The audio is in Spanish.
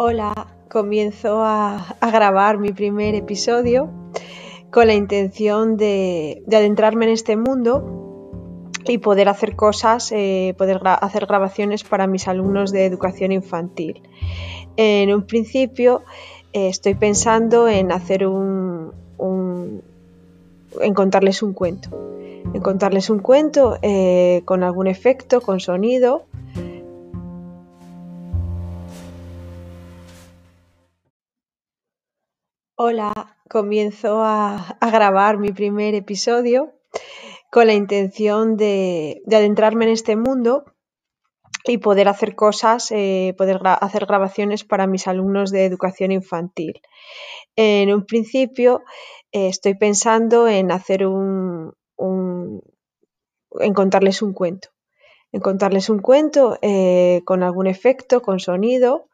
Hola, comienzo a, grabar mi primer episodio con la intención de, de adentrarme en este mundo y poder hacer cosas, eh, poder hacer grabaciones para mis alumnos de educación infantil. En un principio eh, estoy pensando en hacer un, un- en contarles un cuento, en contarles un cuento eh, con algún efecto, con sonido. Hola, comienzo a, grabar mi primer episodio con la intención de, de adentrarme en este mundo y poder hacer cosas, eh, poder hacer grabaciones para mis alumnos de educación infantil. En un principio eh, estoy pensando en hacer un, un- en contarles un cuento, en contarles un cuento eh, con algún efecto, con sonido